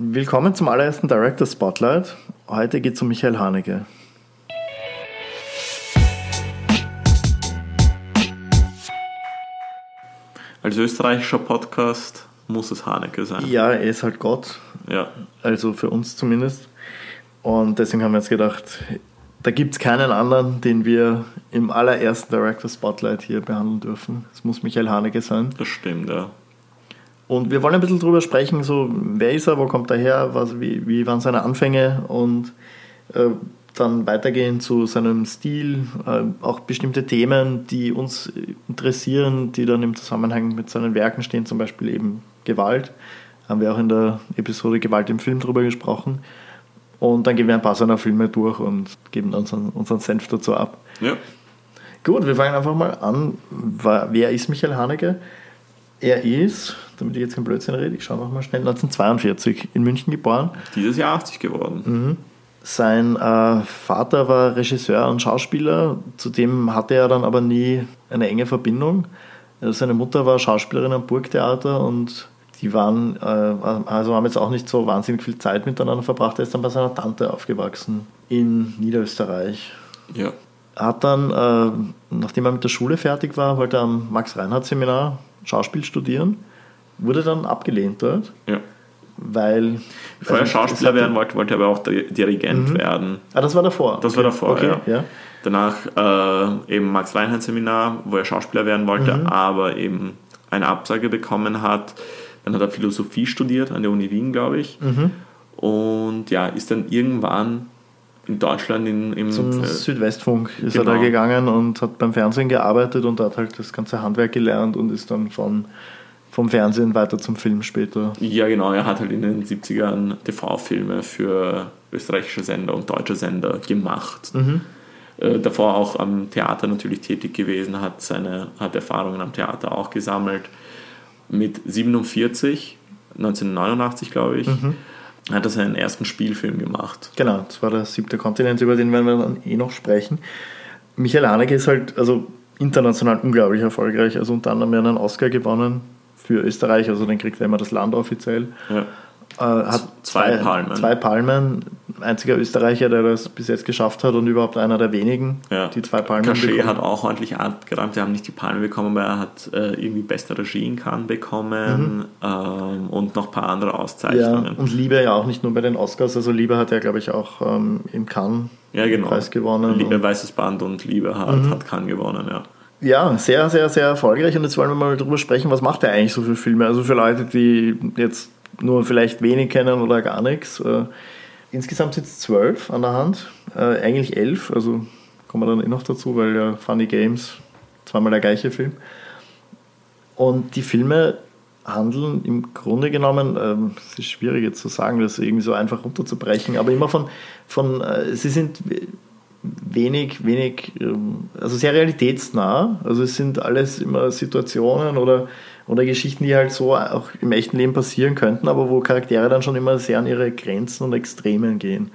Willkommen zum allerersten Director Spotlight. Heute geht es um Michael Haneke. Als österreichischer Podcast muss es Haneke sein. Ja, er ist halt Gott. Ja. Also für uns zumindest. Und deswegen haben wir jetzt gedacht, da gibt es keinen anderen, den wir im allerersten Director Spotlight hier behandeln dürfen. Es muss Michael Haneke sein. Das stimmt, ja. Und wir wollen ein bisschen drüber sprechen, so wer ist er, wo kommt er her, was, wie, wie waren seine Anfänge und äh, dann weitergehen zu seinem Stil, äh, auch bestimmte Themen, die uns interessieren, die dann im Zusammenhang mit seinen Werken stehen, zum Beispiel eben Gewalt. Haben wir auch in der Episode Gewalt im Film drüber gesprochen. Und dann gehen wir ein paar seiner Filme durch und geben unseren, unseren Senf dazu ab. Ja. Gut, wir fangen einfach mal an. Wer ist Michael Haneke? Er ist, damit ich jetzt kein Blödsinn rede, ich schaue nochmal schnell, 1942 in München geboren. Dieses Jahr 80 geworden. Mhm. Sein äh, Vater war Regisseur und Schauspieler, zudem hatte er dann aber nie eine enge Verbindung. Also seine Mutter war Schauspielerin am Burgtheater und die waren, äh, also haben jetzt auch nicht so wahnsinnig viel Zeit miteinander verbracht. Er ist dann bei seiner Tante aufgewachsen in Niederösterreich. Ja. Hat dann, äh, nachdem er mit der Schule fertig war, wollte er am Max-Reinhardt-Seminar Schauspiel studieren, wurde dann abgelehnt dort. Ja. Weil. Bevor er Schauspieler werden wollte, wollte er aber auch Dirigent Mhm. werden. Ah, das war davor. Das war davor, okay, ja. ja. Danach äh, eben Max Reinhardt Seminar, wo er Schauspieler werden wollte, Mhm. aber eben eine Absage bekommen hat. Dann hat er Philosophie studiert an der Uni Wien, glaube ich. Mhm. Und ja, ist dann irgendwann in Deutschland in, im Zum äh, Südwestfunk ist genau. er da gegangen und hat beim Fernsehen gearbeitet und hat halt das ganze Handwerk gelernt und ist dann von, vom Fernsehen weiter zum Film später. Ja, genau. Er hat halt in den 70ern TV-Filme für österreichische Sender und deutsche Sender gemacht. Mhm. Äh, davor auch am Theater natürlich tätig gewesen, hat seine hat Erfahrungen am Theater auch gesammelt. Mit 47, 1989 glaube ich, Mhm. Hat er seinen ersten Spielfilm gemacht. Genau, das war der siebte Kontinent, über den werden wir dann eh noch sprechen. Michael Haneke ist halt also international unglaublich erfolgreich. Also unter anderem hat er einen Oscar gewonnen für Österreich, also den kriegt er immer das Land offiziell. Ja. Äh, hat Zwei Palmen. Zwei Palmen. Einziger Österreicher, der das bis jetzt geschafft hat und überhaupt einer der wenigen, Ja. die zwei Palmen Cachet bekommen. hat auch ordentlich abgeräumt. Wir haben nicht die Palme bekommen, aber er hat äh, irgendwie beste Regie in Cannes bekommen ähm, und noch ein paar andere Mhm. Ja, Auszeichnungen. und Liebe ja auch nicht nur bei den Oscars. Also Liebe hat ja, glaube ich, auch ähm, im Cannes Ja, genau. Preis gewonnen. Liebe, Weißes Band und Liebe hat, hat Cannes gewonnen, ja. Ja, sehr, sehr, sehr erfolgreich. Und jetzt wollen wir mal drüber sprechen, was macht er eigentlich so für Filme? Also für Leute, die jetzt nur vielleicht wenig kennen oder gar nichts. Äh, insgesamt sind es zwölf an der Hand, äh, eigentlich elf, also kommen wir dann eh noch dazu, weil ja Funny Games zweimal der gleiche Film. Und die Filme handeln im Grunde genommen, ähm, es ist schwierig jetzt zu sagen, das irgendwie so einfach runterzubrechen, aber immer von, von äh, sie sind wenig, wenig, ähm, also sehr realitätsnah. Also es sind alles immer Situationen oder, oder Geschichten, die halt so auch im echten Leben passieren könnten, aber wo Charaktere dann schon immer sehr an ihre Grenzen und Extremen gehen.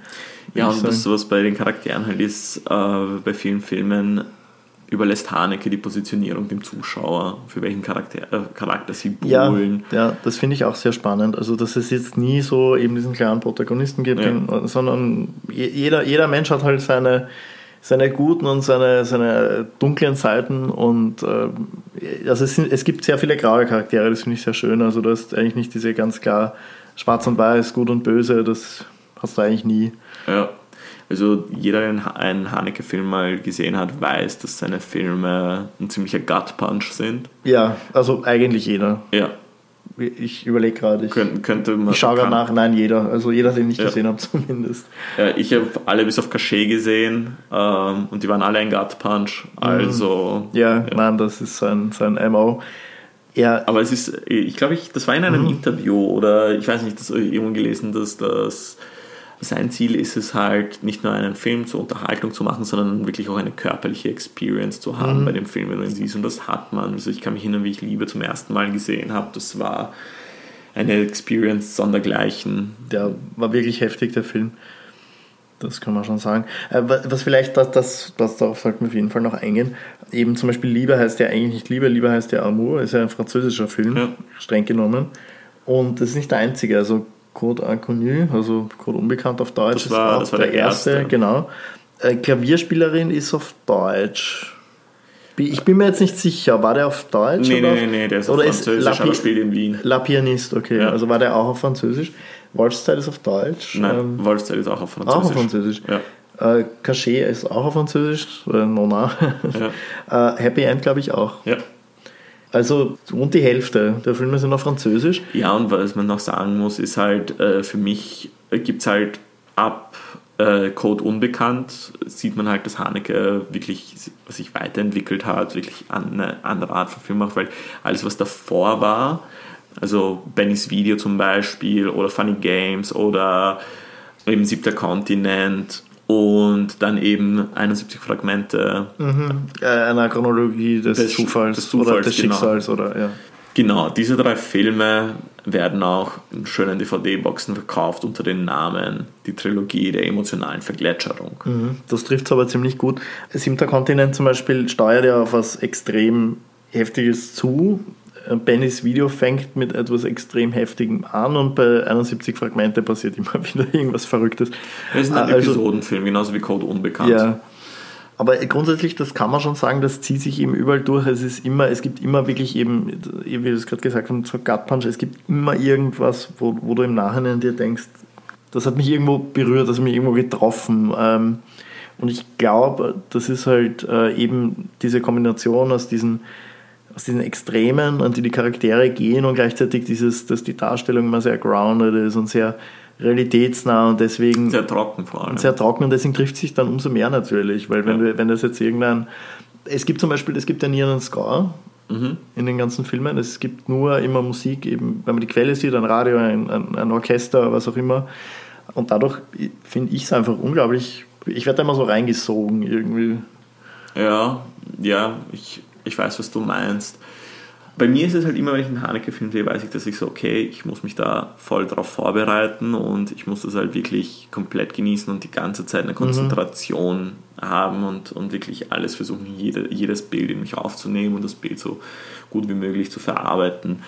Ja, und das, was bei den Charakteren halt ist, äh, bei vielen Filmen überlässt Haneke die Positionierung dem Zuschauer, für welchen Charakter, äh, Charakter sie ja, buhlen. ja, das finde ich auch sehr spannend. Also, dass es jetzt nie so eben diesen klaren Protagonisten gibt, Ja. sondern je- jeder, jeder Mensch hat halt seine, seine guten und seine, seine dunklen Seiten und äh, also es, sind, es gibt sehr viele graue Charaktere, das finde ich sehr schön. Also, du hast eigentlich nicht diese ganz klar schwarz und weiß, gut und böse, das hast du eigentlich nie. Ja. Also jeder, der einen Ha- einen Haneke-Film mal gesehen hat, weiß, dass seine Filme ein ziemlicher Gut-Punch sind. Ja, also eigentlich jeder. Ja, Ich überlege gerade. Ich, könnte, könnte man... ich schaue gerade nach. Nein, jeder. Also jeder, den ich Ja. gesehen habe, zumindest. Ja, ich habe alle bis auf Cachet gesehen ähm, und die waren alle ein Gut-Punch. Also... Ja, nein, das ist sein, sein MO. Er, Aber es ist, ich glaube, ich, das war in Mhm. einem Interview oder ich weiß nicht, das habe ich irgendwo gelesen, dass das sein Ziel ist es halt, nicht nur einen Film zur Unterhaltung zu machen, sondern wirklich auch eine körperliche Experience zu haben Mhm. bei dem Film, wenn du ihn siehst. Und das hat man. Also ich kann mich erinnern, wie ich Liebe zum ersten Mal gesehen habe. Das war eine Experience sondergleichen. der war wirklich heftig, der Film. Das kann man schon sagen. Äh, wa- Was vielleicht, das, das, das darauf sollten wir auf jeden Fall noch eingehen. Eben zum Beispiel Liebe heißt ja eigentlich nicht Liebe, Liebe heißt ja Amour, ist ja ein französischer Film, Ja. streng genommen. Und das ist nicht der einzige. Also Code Inconnu, also Code Unbekannt auf Deutsch. Das war, das war der, der erste. erste. Genau. Äh, Klavierspielerin ist auf Deutsch. Ich bin mir jetzt nicht sicher, war der auf Deutsch? Nee, oder nee, nee, der ist auf Französisch, ist aber spielt in Wien. La Pianiste, okay. Ja. Also war der auch auf Französisch. Wolfszeit ist auf Deutsch. Nein, ähm, Wolfszeit ist auch auf Französisch. Auch auf Französisch. Ja. Äh, Cachet ist auch auf Französisch. Äh, Nona. Ja. äh, Happy End, glaube ich, auch. Ja. Also rund die Hälfte der Filme sind auf Französisch. Ja, und was man noch sagen muss, ist halt, äh, für mich gibt es halt ab äh, Code Unbekannt sieht man halt, dass Haneke wirklich sich weiterentwickelt hat, wirklich eine andere Art von Film macht, weil alles, was davor war, also Bennys Video zum Beispiel oder Funny Games oder eben Siebter Kontinent und dann eben 71 Fragmente. Mhm. Äh, einer Chronologie des, des Zufalls, des Zufalls, oder des genau. Schicksals oder ja. Genau, diese drei Filme werden auch in schönen DVD-Boxen verkauft unter dem Namen Die Trilogie der emotionalen Vergletscherung. Mhm, das trifft es aber ziemlich gut. Siebter Kontinent zum Beispiel steuert ja auf was extrem Heftiges zu. Bennys Video fängt mit etwas extrem Heftigem an und bei 71 Fragmente passiert immer wieder irgendwas Verrücktes. Es ist ein also, Episodenfilm, genauso wie Code Unbekannt. Ja, aber grundsätzlich, das kann man schon sagen, das zieht sich eben überall durch. Es ist immer, es gibt immer wirklich eben, wie wir es gerade gesagt haben, so Gut Punch, es gibt immer irgendwas, wo, wo du im Nachhinein dir denkst, das hat mich irgendwo berührt, das hat mich irgendwo getroffen. Ähm, und ich glaube, das ist halt äh, eben diese Kombination aus diesen, aus diesen Extremen, an die die Charaktere gehen und gleichzeitig dieses, dass die Darstellung immer sehr grounded ist und sehr realitätsnah und deswegen. Sehr trocken vor allem. Sehr trocken und deswegen trifft sich dann umso mehr natürlich, weil wenn, ja. wir, wenn das jetzt irgendein. Es gibt zum Beispiel, es gibt ja nie einen Score mhm. in den ganzen Filmen. Es gibt nur immer Musik, eben, wenn man die Quelle sieht, ein Radio, ein, ein, ein Orchester, was auch immer. Und dadurch finde ich es einfach unglaublich. Ich werde da immer so reingesogen irgendwie. Ja, ja, ich, ich weiß, was du meinst bei mir ist es halt immer, wenn ich einen Haneke-Film sehe, weiß ich, dass ich so, okay, ich muss mich da voll drauf vorbereiten und ich muss das halt wirklich komplett genießen und die ganze Zeit eine mhm. Konzentration mhm. haben und, und wirklich alles versuchen, jede, jedes Bild in mich aufzunehmen und das Bild so gut wie möglich zu verarbeiten.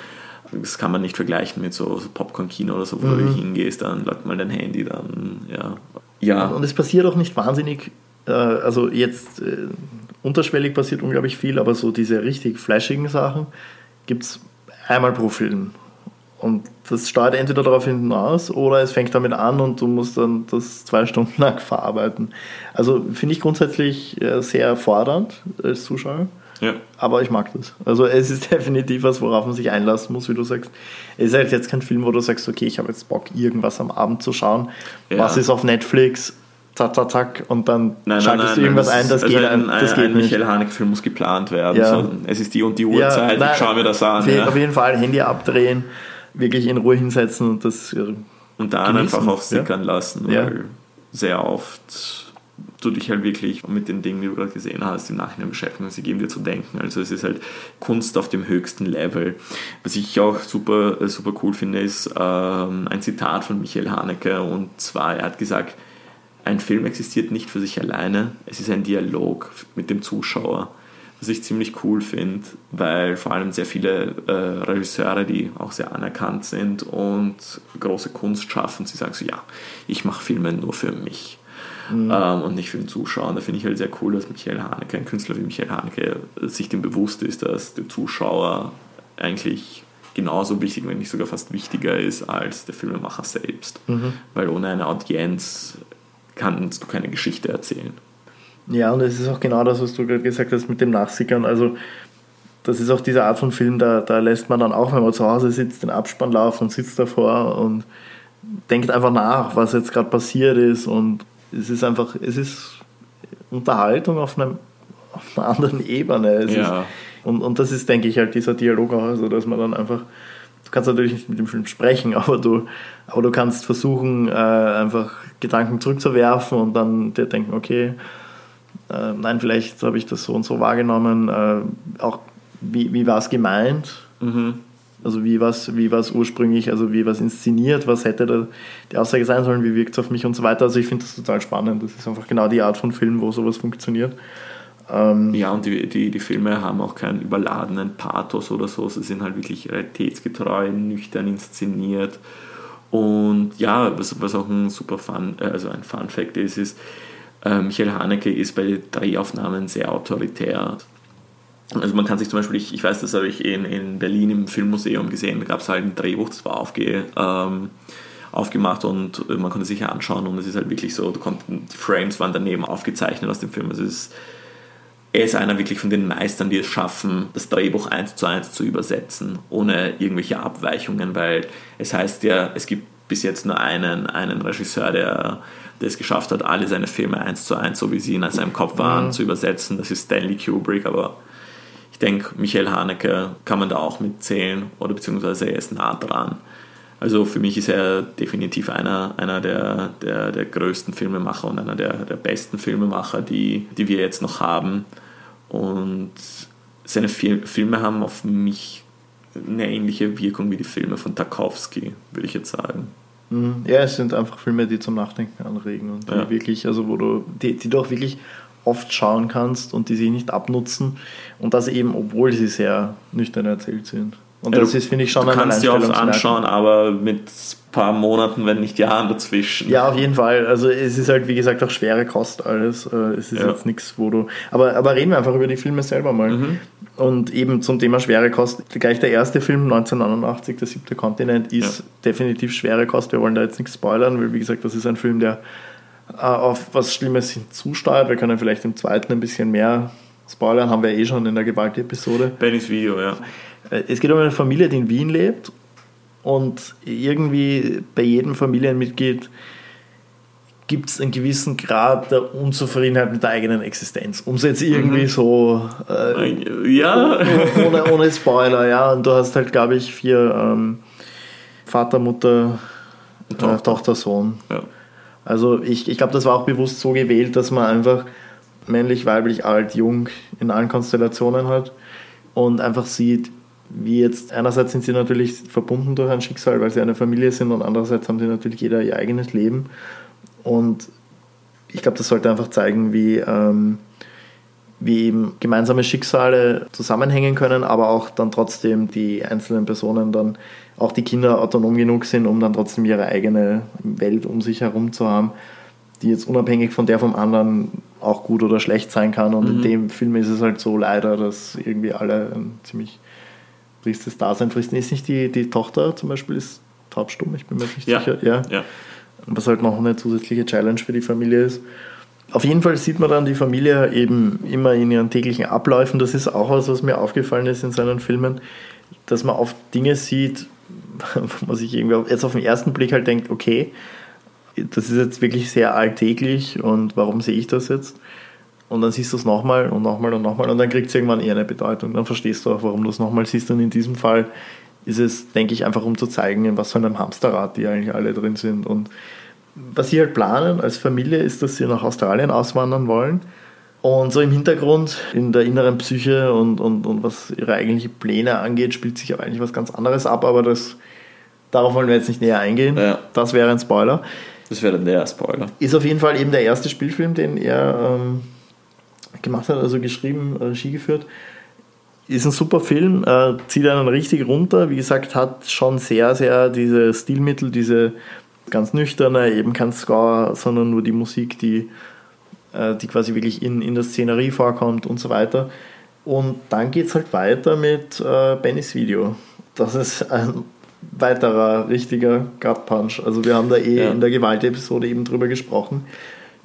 Das kann man nicht vergleichen mit so, so Popcorn-Kino oder so, wo mhm. du hingehst, dann läuft mal dein Handy, dann, ja. ja. Und es passiert auch nicht wahnsinnig, äh, also jetzt äh, unterschwellig passiert unglaublich viel, aber so diese richtig flashigen Sachen, gibt es einmal pro Film. Und das steuert entweder darauf hinaus oder es fängt damit an und du musst dann das zwei Stunden lang verarbeiten. Also finde ich grundsätzlich äh, sehr fordernd als Zuschauer. Ja. Aber ich mag das. Also es ist definitiv was, worauf man sich einlassen muss, wie du sagst. Es ist halt jetzt kein Film, wo du sagst, okay, ich habe jetzt Bock, irgendwas am Abend zu schauen. Ja. Was ist auf Netflix? Zack, zack, zack, und dann nein, schaltest nein, du irgendwas nein, das, ein, das geht, ein, ein, das geht ein nicht. Michael Haneke-Film muss geplant werden. Ja. So, es ist die und die Uhrzeit, ja, ich schaue mir das an. Auf, ja. auf jeden Fall Handy abdrehen, wirklich in Ruhe hinsetzen und das äh, Und dann genießen. einfach auch sickern lassen, weil sehr oft du dich halt wirklich mit den Dingen, die du gerade gesehen hast, im Nachhinein beschäftigen und sie geben dir zu denken. Also es ist halt Kunst auf dem höchsten Level. Was ich auch super, äh, super cool finde, ist ähm, ein Zitat von Michael Haneke und zwar, er hat gesagt, ein Film existiert nicht für sich alleine, es ist ein Dialog mit dem Zuschauer, was ich ziemlich cool finde, weil vor allem sehr viele äh, Regisseure, die auch sehr anerkannt sind und große Kunst schaffen, sie sagen so, ja, ich mache Filme nur für mich. Mhm. Ähm, und nicht für den Zuschauer. Und da finde ich halt sehr cool, dass Michael Haneke, ein Künstler wie Michael Haneke, sich dem bewusst ist, dass der Zuschauer eigentlich genauso wichtig, wenn nicht sogar fast wichtiger ist als der Filmemacher selbst. Mhm. Weil ohne eine Audienz kannst du keine Geschichte erzählen. Ja, und es ist auch genau das, was du gerade gesagt hast mit dem Nachsickern. Also, das ist auch diese Art von Film, da, da lässt man dann auch, wenn man zu Hause sitzt, den Abspann laufen und sitzt davor und denkt einfach nach, was jetzt gerade passiert ist. Und es ist einfach, es ist Unterhaltung auf, einem, auf einer anderen Ebene. Ja. Ist, und, und das ist, denke ich, halt dieser Dialog auch, also dass man dann einfach kannst natürlich nicht mit dem Film sprechen, aber du, aber du kannst versuchen, äh, einfach Gedanken zurückzuwerfen und dann dir denken, okay, äh, nein, vielleicht habe ich das so und so wahrgenommen. Äh, auch wie, wie war es gemeint? Mhm. Also wie war es wie ursprünglich, also wie war es inszeniert, was hätte da die Aussage sein sollen, wie wirkt es auf mich und so weiter. Also ich finde das total spannend. Das ist einfach genau die Art von Film, wo sowas funktioniert. Ähm, ja, und die, die, die Filme haben auch keinen überladenen Pathos oder so. Sie sind halt wirklich realitätsgetreu, nüchtern inszeniert Und ja, was, was auch ein super Fun, äh, also ein Fun Fact ist, ist, äh, Michael Haneke ist bei Drehaufnahmen sehr autoritär. Also man kann sich zum Beispiel, ich, ich weiß, das habe ich in, in Berlin im Filmmuseum gesehen, da gab es halt ein Drehbuch, das war aufge, ähm, aufgemacht und man konnte sich anschauen und es ist halt wirklich so, konnt, die Frames waren daneben aufgezeichnet aus dem Film. Also es ist, er ist einer wirklich von den Meistern, die es schaffen, das Drehbuch eins zu eins zu übersetzen, ohne irgendwelche Abweichungen, weil es heißt ja, es gibt bis jetzt nur einen, einen Regisseur, der, der es geschafft hat, alle seine Filme eins zu eins, so wie sie in seinem Kopf waren, mhm. zu übersetzen. Das ist Stanley Kubrick, aber ich denke, Michael Haneke kann man da auch mitzählen oder beziehungsweise er ist nah dran. Also für mich ist er definitiv einer, einer der, der, der größten Filmemacher und einer der, der besten Filmemacher, die, die wir jetzt noch haben. Und seine Filme haben auf mich eine ähnliche Wirkung wie die Filme von Tarkovsky, würde ich jetzt sagen. Mhm. Ja, es sind einfach Filme, die zum Nachdenken anregen und die ja. wirklich, also wo du, die, die du auch wirklich oft schauen kannst und die sich nicht abnutzen. Und das eben, obwohl sie sehr nüchtern erzählt sind. Und ja, das ist, finde ich, schon du ein kannst dir auch anschauen, aber mit ein paar Monaten, wenn nicht Jahren dazwischen. Ja, auf jeden Fall. Also es ist halt, wie gesagt, auch schwere Kost alles. Äh, es ist ja. jetzt nichts, wo du... Aber, aber reden wir einfach über die Filme selber mal. Mhm. Und eben zum Thema schwere Kost, gleich der erste Film, 1989, der siebte Kontinent, ist ja. definitiv schwere Kost. Wir wollen da jetzt nichts spoilern, weil wie gesagt, das ist ein Film, der äh, auf was Schlimmes hinzusteuert. Wir können vielleicht im zweiten ein bisschen mehr spoilern, haben wir eh schon in der Gewalt-Episode. Bennys Video, ja. Äh, es geht um eine Familie, die in Wien lebt und irgendwie bei jedem Familienmitglied gibt es einen gewissen Grad der Unzufriedenheit mit der eigenen Existenz. Um es jetzt irgendwie mhm. so. Äh, ja. Ohne, ohne Spoiler, ja. Und du hast halt, glaube ich, vier ähm, Vater, Mutter, Tochter, äh, Tochter Sohn. Ja. Also ich, ich glaube, das war auch bewusst so gewählt, dass man einfach männlich, weiblich, alt, jung in allen Konstellationen hat und einfach sieht, wie jetzt, einerseits sind sie natürlich verbunden durch ein Schicksal, weil sie eine Familie sind und andererseits haben sie natürlich jeder ihr eigenes Leben. Und ich glaube, das sollte einfach zeigen, wie, ähm, wie eben gemeinsame Schicksale zusammenhängen können, aber auch dann trotzdem die einzelnen Personen dann, auch die Kinder autonom genug sind, um dann trotzdem ihre eigene Welt um sich herum zu haben, die jetzt unabhängig von der vom anderen auch gut oder schlecht sein kann. Und mhm. in dem Film ist es halt so leider, dass irgendwie alle ein ziemlich tristes Dasein fristen. Ist nicht die, die Tochter zum Beispiel ist taubstumm, ich bin mir nicht ja. sicher. Ja. ja was halt noch eine zusätzliche Challenge für die Familie ist. Auf jeden Fall sieht man dann die Familie eben immer in ihren täglichen Abläufen. Das ist auch was, was mir aufgefallen ist in seinen Filmen, dass man oft Dinge sieht, wo man sich irgendwie jetzt auf den ersten Blick halt denkt, okay, das ist jetzt wirklich sehr alltäglich und warum sehe ich das jetzt? Und dann siehst du es nochmal und nochmal und nochmal und dann kriegt es irgendwann eher eine Bedeutung. Dann verstehst du auch, warum du es nochmal siehst. Und in diesem Fall ist es, denke ich, einfach um zu zeigen, in was für einem Hamsterrad die eigentlich alle drin sind. Und was sie halt planen als Familie ist, dass sie nach Australien auswandern wollen. Und so im Hintergrund, in der inneren Psyche und, und, und was ihre eigentlichen Pläne angeht, spielt sich aber eigentlich was ganz anderes ab, aber das, darauf wollen wir jetzt nicht näher eingehen. Ja. Das wäre ein Spoiler. Das wäre der Spoiler. Ist auf jeden Fall eben der erste Spielfilm, den er ähm, gemacht hat, also geschrieben, Regie geführt. Ist ein super Film, äh, zieht einen richtig runter. Wie gesagt, hat schon sehr, sehr diese Stilmittel, diese ganz nüchterne, eben kein Score, sondern nur die Musik, die, äh, die quasi wirklich in, in der Szenerie vorkommt und so weiter. Und dann geht es halt weiter mit äh, Bennys Video. Das ist ein weiterer richtiger Gut Punch. Also wir haben da eh ja. in der Gewaltepisode eben drüber gesprochen.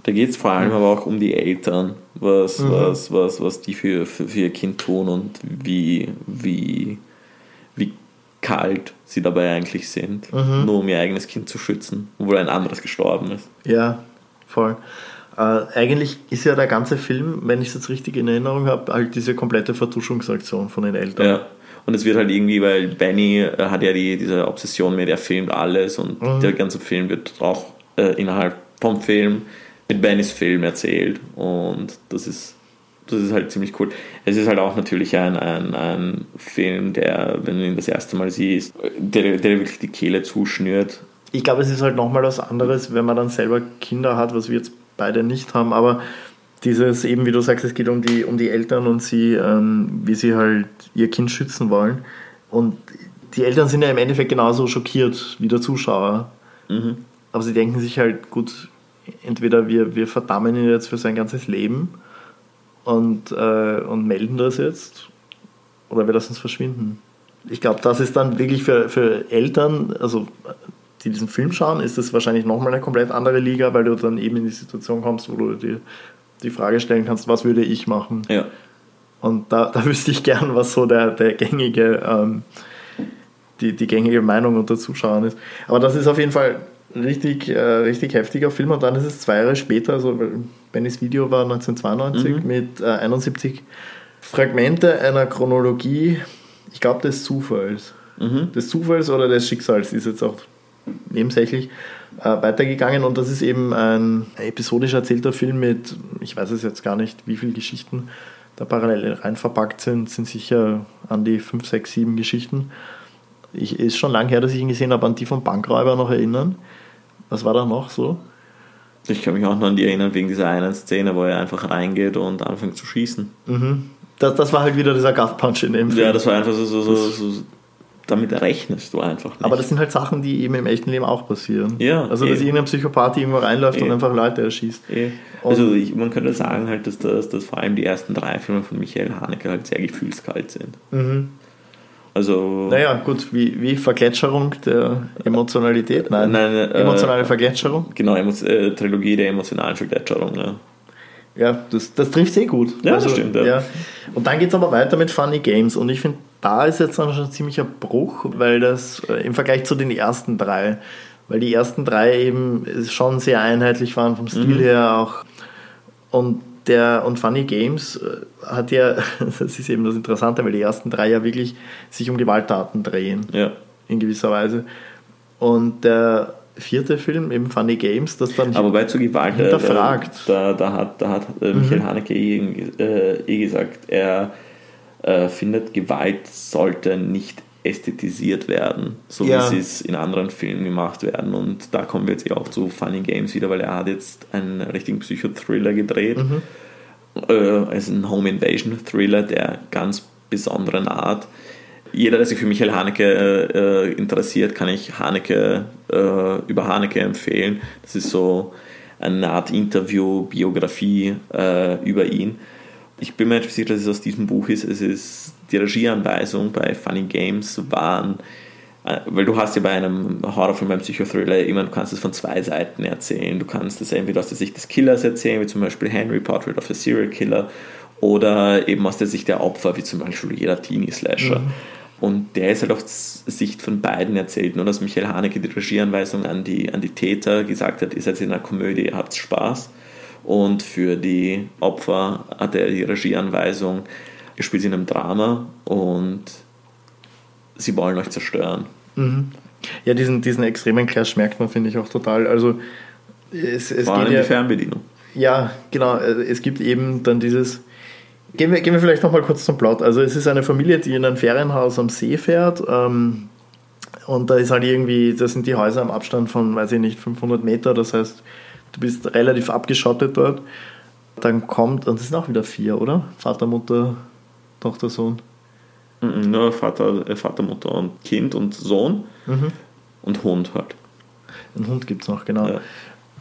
Da geht es vor allem aber auch um die Eltern, was, mhm. was, was, was die für, für, für, ihr Kind tun und wie, wie, wie kalt sie dabei eigentlich sind, mhm. nur um ihr eigenes Kind zu schützen, obwohl ein anderes gestorben ist. Ja, voll. Äh, eigentlich ist ja der ganze Film, wenn ich es jetzt richtig in Erinnerung habe, halt diese komplette Vertuschungsaktion von den Eltern. Ja. Und es wird halt irgendwie, weil Benny äh, hat ja die, diese Obsession mit, er filmt alles und mhm. der ganze Film wird auch äh, innerhalb vom Film mit Bennys Film erzählt und das ist, das ist halt ziemlich cool. Es ist halt auch natürlich ein, ein, ein Film, der, wenn du ihn das erste Mal siehst, der, der wirklich die Kehle zuschnürt. Ich glaube, es ist halt nochmal was anderes, wenn man dann selber Kinder hat, was wir jetzt beide nicht haben, aber dieses eben, wie du sagst, es geht um die, um die Eltern und sie, ähm, wie sie halt ihr Kind schützen wollen. Und die Eltern sind ja im Endeffekt genauso schockiert wie der Zuschauer. Mhm. Aber sie denken sich halt, gut, entweder wir, wir verdammen ihn jetzt für sein ganzes Leben und, äh, und melden das jetzt oder wir lassen es verschwinden. Ich glaube, das ist dann wirklich für, für Eltern, also die diesen Film schauen, ist das wahrscheinlich nochmal eine komplett andere Liga, weil du dann eben in die Situation kommst, wo du dir die Frage stellen kannst, was würde ich machen? Ja. Und da, da wüsste ich gern, was so der, der gängige, ähm, die, die gängige Meinung unter Zuschauern ist. Aber das ist auf jeden Fall richtig, äh, richtig heftiger Film und dann ist es zwei Jahre später, also Bennys Video war 1992 mhm. mit äh, 71 Fragmente einer Chronologie, ich glaube des Zufalls. Mhm. Des Zufalls oder des Schicksals ist jetzt auch nebensächlich äh, weitergegangen und das ist eben ein episodisch erzählter Film mit, ich weiß es jetzt gar nicht, wie viele Geschichten da parallel rein verpackt sind, sind sicher an die 5, 6, 7 Geschichten. Ich, ist schon lange her, dass ich ihn gesehen habe, an die von Bankräuber noch erinnern. Was war da noch so? Ich kann mich auch noch an die erinnern, wegen dieser einen Szene, wo er einfach reingeht und anfängt zu schießen. Mhm. Das, das war halt wieder dieser Gut-Punch in dem Film. Ja, das war einfach so, so, so, so damit rechnest du einfach nicht. Aber das sind halt Sachen, die eben im echten Leben auch passieren. Ja. Also, dass eh. irgendein Psychopath irgendwo reinläuft eh. und einfach Leute erschießt. Eh. Also, ich, man könnte sagen, halt, dass, das, dass vor allem die ersten drei Filme von Michael Haneke halt sehr gefühlskalt sind. Mhm. Also. Naja, gut, wie, wie Vergletscherung der Emotionalität? Nein, Nein äh, emotionale Vergletscherung? Genau, Emo äh, Trilogie der emotionalen Vergletscherung, ja. Ja, das, das trifft sehr gut. Ja, also, das stimmt. Ja. ja. Und dann geht es aber weiter mit Funny Games. Und ich finde, da ist jetzt dann schon ein ziemlicher Bruch, weil das äh, im Vergleich zu den ersten drei, weil die ersten drei eben schon sehr einheitlich waren vom Stil mhm. her auch. Und der und Funny Games äh, hat ja, das ist eben das Interessante, weil die ersten drei ja wirklich sich um Gewalttaten drehen. Ja. In gewisser Weise. Und der vierte Film, eben Funny Games, das dann Aber bei zu Gewalt äh, hinterfragt. Da, da, hat, da hat Michael mhm. Haneke eh, eh gesagt, er äh, findet, Gewalt sollte nicht ästhetisiert werden, so ja. wie sie es in anderen Filmen gemacht werden. Und da kommen wir jetzt eh auch zu Funny Games wieder, weil er hat jetzt einen richtigen Psychothriller gedreht. Mhm. Äh, also ein Home Invasion Thriller der ganz besonderen Art. Jeder, der sich für Michael Haneke äh, interessiert, kann ich Haneke äh, über Haneke empfehlen. Das ist so eine Art Interview, Biografie äh, über ihn ich bin mir nicht sicher, dass es aus diesem Buch ist. Es ist die Regieanweisung bei Funny Games waren, äh, weil du hast ja bei einem Horrorfilm, beim Psychothriller immer, du kannst es von zwei Seiten erzählen. Du kannst es entweder aus der Sicht des Killers erzählen, wie zum Beispiel Henry Portrait of a Serial Killer, oder eben aus der Sicht der Opfer, wie zum Beispiel jeder Teenie-Slasher. Mhm. Und der ist halt auf Sicht von beiden erzählt. Nur dass Michael Haneke die Regieanweisung an die, an die Täter gesagt hat, ihr seid in einer Komödie, ihr habt Spaß. Und für die Opfer hat er die Regieanweisung, ihr spielt in einem Drama und sie wollen euch zerstören. Mhm. Ja, diesen, diesen extremen Clash merkt man, finde ich auch total. Also es, es Vor allem ja, die Fernbedienung. Ja, genau. Es gibt eben dann dieses. Gehen wir, gehen wir vielleicht nochmal kurz zum Plot. Also es ist eine Familie, die in ein Ferienhaus am See fährt. Ähm, und da ist halt irgendwie, da sind die Häuser am Abstand von, weiß ich nicht, 500 Meter. Das heißt, du bist relativ abgeschottet dort. Dann kommt, und das sind auch wieder vier, oder? Vater, Mutter, Tochter, Sohn. Mhm, nur Vater, äh, Vater, Mutter und Kind und Sohn mhm. und Hund halt. Ein Hund gibt es noch, genau. Ja.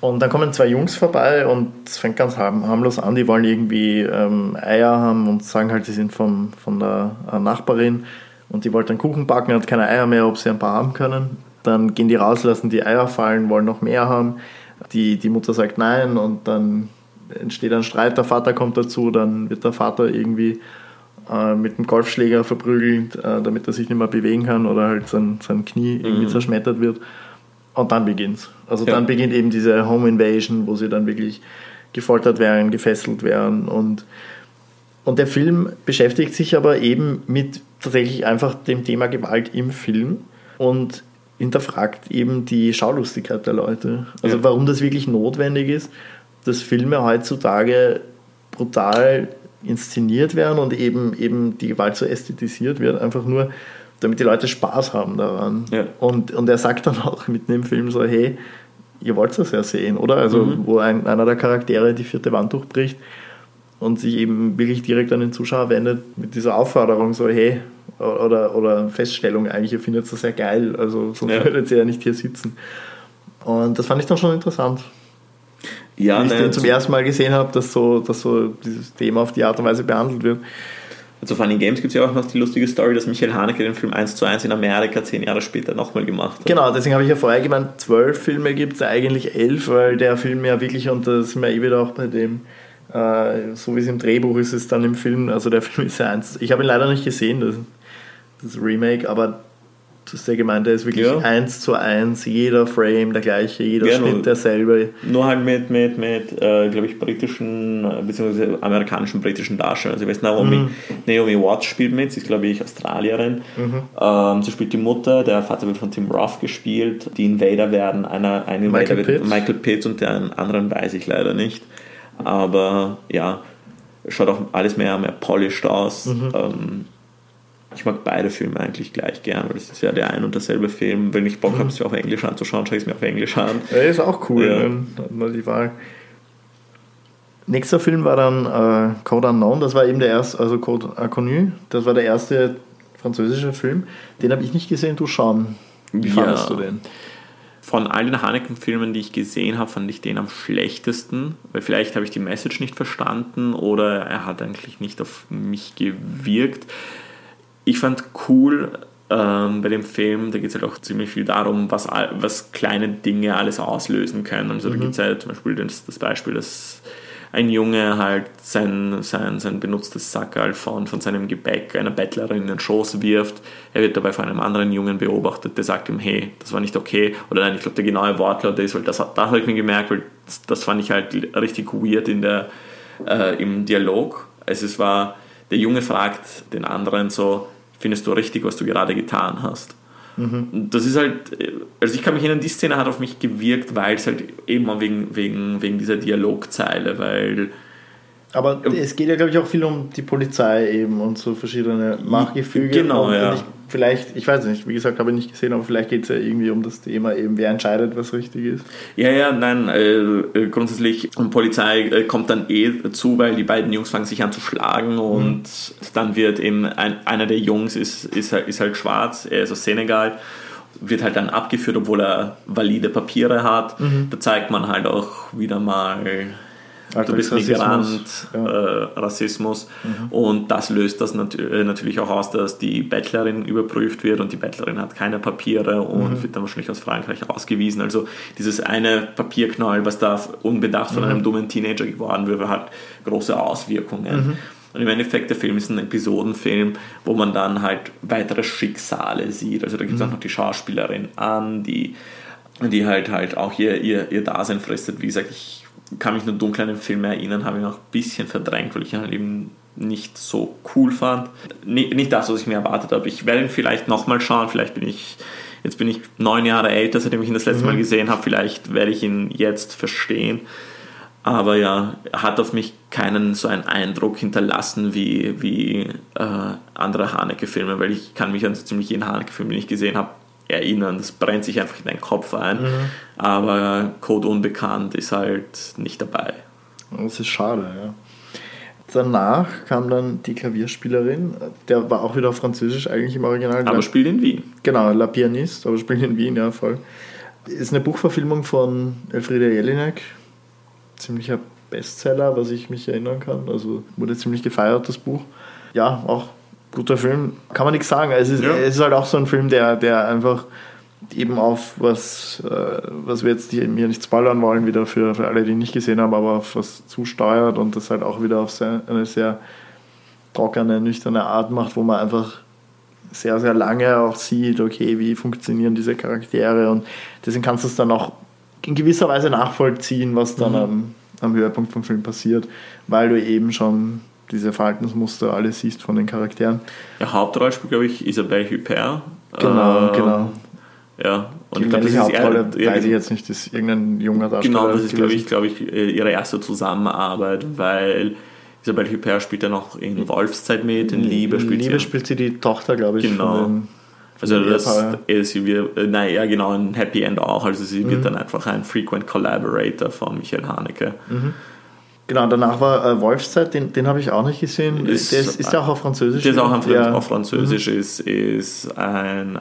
Und dann kommen zwei Jungs vorbei und es fängt ganz harmlos an. Die wollen irgendwie ähm, Eier haben und sagen halt, sie sind von, von der äh, Nachbarin und die wollten einen Kuchen backen, hat keine Eier mehr, ob sie ein paar haben können. Dann gehen die raus, lassen die Eier fallen, wollen noch mehr haben. Die, die Mutter sagt nein und dann entsteht ein Streit, der Vater kommt dazu, dann wird der Vater irgendwie äh, mit dem Golfschläger verprügelt, äh, damit er sich nicht mehr bewegen kann oder halt sein, sein Knie irgendwie mhm. zerschmettert wird. Und dann beginnt's. Also ja. dann beginnt eben diese Home Invasion, wo sie dann wirklich gefoltert werden, gefesselt werden und und der Film beschäftigt sich aber eben mit tatsächlich einfach dem Thema Gewalt im Film und hinterfragt eben die Schaulustigkeit der Leute. Also ja. warum das wirklich notwendig ist, dass Filme heutzutage brutal inszeniert werden und eben, eben die Gewalt so ästhetisiert wird, einfach nur, damit die Leute Spaß haben daran. Ja. Und, und er sagt dann auch mitten im Film so, hey, ihr wollt das ja sehen, oder? Also mhm. wo ein, einer der Charaktere die vierte Wand durchbricht und sich eben wirklich direkt an den Zuschauer wendet mit dieser Aufforderung so, hey, oder, oder Feststellung eigentlich, ihr findet es sehr geil, also sonst ja. würdet ihr ja nicht hier sitzen. Und das fand ich dann schon interessant. Ja, Wie ich ne, den zum ersten Mal gesehen habe, dass so, dass so dieses Thema auf die Art und Weise behandelt wird. Also Funny Games gibt es ja auch noch die lustige Story, dass Michael Haneke den Film 1 zu 1 in Amerika zehn Jahre später nochmal gemacht hat. Genau, deswegen habe ich ja vorher gemeint, zwölf Filme gibt es, eigentlich elf, weil der Film ja wirklich, und da sind wir eh wieder auch bei dem, äh, so wie es im Drehbuch ist, ist es dann im Film, also der Film ist ja eins. Ich habe ihn leider nicht gesehen, das, das Remake, aber das ist der gemeint, der ist wirklich ja. eins zu eins, jeder Frame der gleiche, jeder ja, Schnitt derselbe. Nur halt mit, mit, mit äh, glaube ich, britischen, bzw. amerikanischen, britischen Darstellern. Also ich weiß, Naomi, mhm. Naomi Watts spielt mit, sie ist, glaube ich, Australierin. Mhm. Ähm, sie spielt die Mutter, der Vater wird von Tim Roth gespielt. Die Invader werden, einer, ein Invader Michael wird Michael Pitts und den anderen weiß ich leider nicht. Aber ja, schaut auch alles mehr, mehr polished aus. Mhm. Ähm, ich mag beide Filme eigentlich gleich gern, weil es ist ja der ein und derselbe Film. Wenn ich Bock mhm. habe, es mir auf Englisch anzuschauen, schaue ich es mir auf Englisch an. Ja, ist auch cool, ja. dann mal die Wahl. Nächster Film war dann äh, Code Unknown, das war eben der erste, also Code Inconnu, das war der erste französische Film. Den habe ich nicht gesehen, du schauen. Wie ja. fandest du den? Von all den Haneken-Filmen, die ich gesehen habe, fand ich den am schlechtesten, weil vielleicht habe ich die Message nicht verstanden oder er hat eigentlich nicht auf mich gewirkt ich fand cool ähm, bei dem Film, da geht es halt auch ziemlich viel darum, was, was kleine Dinge alles auslösen können. Also mhm. da gibt es ja zum Beispiel das, das, Beispiel, dass ein Junge halt sein, sein, sein benutztes Sackerl von, von seinem Gebäck einer Bettlerin in den Schoß wirft. Er wird dabei von einem anderen Jungen beobachtet, der sagt ihm, hey, das war nicht okay. Oder nein, ich glaube, der genaue Wortlaut ist, weil das, da habe ich mir gemerkt, weil das, das, fand ich halt richtig weird in der, äh, im Dialog. Also es war der Junge fragt den anderen so, findest du richtig, was du gerade getan hast? Mhm. Das ist halt, also ich kann mich erinnern, die Szene hat auf mich gewirkt, weil es halt eben wegen, wegen, wegen dieser Dialogzeile, weil aber es geht ja, glaube ich, auch viel um die Polizei eben und so verschiedene Machtgefüge. Genau, ja. Ich, vielleicht, ich weiß nicht, wie gesagt, habe ich nicht gesehen, aber vielleicht geht es ja irgendwie um das Thema eben, wer entscheidet, was richtig ist. Ja, ja, nein, äh, grundsätzlich, und Polizei äh, kommt dann eh dazu, weil die beiden Jungs fangen sich an zu schlagen und mhm. dann wird eben, ein, einer der Jungs ist, ist, ist halt schwarz, er ist aus Senegal wird halt dann abgeführt, obwohl er valide Papiere hat. Mhm. Da zeigt man halt auch wieder mal du bist Migrant, ja. äh, Rassismus mhm. und das löst das nat äh, natürlich auch aus, dass die Bettlerin überprüft wird und die Bettlerin hat keine Papiere und mhm. wird dann wahrscheinlich aus Frankreich ausgewiesen. Also dieses eine Papierknäuel, was da unbedacht von mhm. einem dummen Teenager geworden wird, hat große Auswirkungen. Mhm. Und im Endeffekt, der Film ist ein Episodenfilm, wo man dann halt weitere Schicksale sieht. Also da gibt es mhm. auch noch die Schauspielerin an, die, die halt halt auch ihr, ihr, ihr Dasein fristet. Wie gesagt, ich kann mich nur dunkel an den Film erinnern, habe ihn auch ein bisschen verdrängt, weil ich ihn halt eben nicht so cool fand. Nicht das, was ich mir erwartet habe. Ich werde ihn vielleicht nochmal schauen, vielleicht bin ich, jetzt bin ich neun Jahre älter, seitdem ich ihn das letzte mhm. Mal gesehen habe, vielleicht werde ich ihn jetzt verstehen. Aber ja, er hat auf mich keinen so einen Eindruck hinterlassen wie, wie äh, andere Haneke-Filme, weil ich kann mich an so ziemlich jeden Haneke-Film, den ich gesehen habe, erinnern. Das brennt sich einfach in deinen Kopf ein. Mhm. Aber Code Unbekannt ist halt nicht dabei. Das ist schade, ja. Danach kam dann die Klavierspielerin, der war auch wieder auf Französisch eigentlich im Original. Aber spielt in Wien. Genau, La Pianiste, aber spielt in Wien, ja voll. Ist eine Buchverfilmung von Elfriede Jelinek. Ziemlicher Bestseller, was ich mich erinnern kann. Also wurde ziemlich gefeiert, das Buch. Ja, auch guter Film, kann man nichts sagen. Es ist, ja. es ist halt auch so ein Film, der, der einfach eben auf was, äh, was wir jetzt hier nicht spoilern wollen, wieder für, für alle, die nicht gesehen haben, aber auf was zusteuert und das halt auch wieder auf sehr, eine sehr trockene, nüchterne Art macht, wo man einfach sehr, sehr lange auch sieht, okay, wie funktionieren diese Charaktere und deswegen kannst du es dann auch in gewisser Weise nachvollziehen, was dann mhm. am, am Höhepunkt vom Film passiert, weil du eben schon diese Verhaltensmuster alle siehst von den Charakteren. Ja, Hauptrolle spielt, glaube ich, Isabelle Huppert. Genau, äh, genau. Ja, und die ich glaube, das Hauptrolle, eher, weiß ich jetzt nicht, ist irgendein junger Darsteller. Genau, das ist, glaube ich, glaube ich, ihre erste Zusammenarbeit, weil Isabelle Huppert spielt ja noch in Wolfszeit mit, in Liebe spielt in Liebe sie. spielt sie die Tochter, glaube ich. Genau. also das, äh, sie wird, äh, nein, ja genau, ein Happy End auch, also sie mhm. wird dann einfach ein Frequent Collaborator von Michael Haneke. Mhm Genau, danach war äh, Wolfszeit, den, den habe ich auch nicht gesehen. Ist, der ist, ist der auch auf Französisch? Der ist auch auf, ja. auf Französisch, mhm. ist, ist ein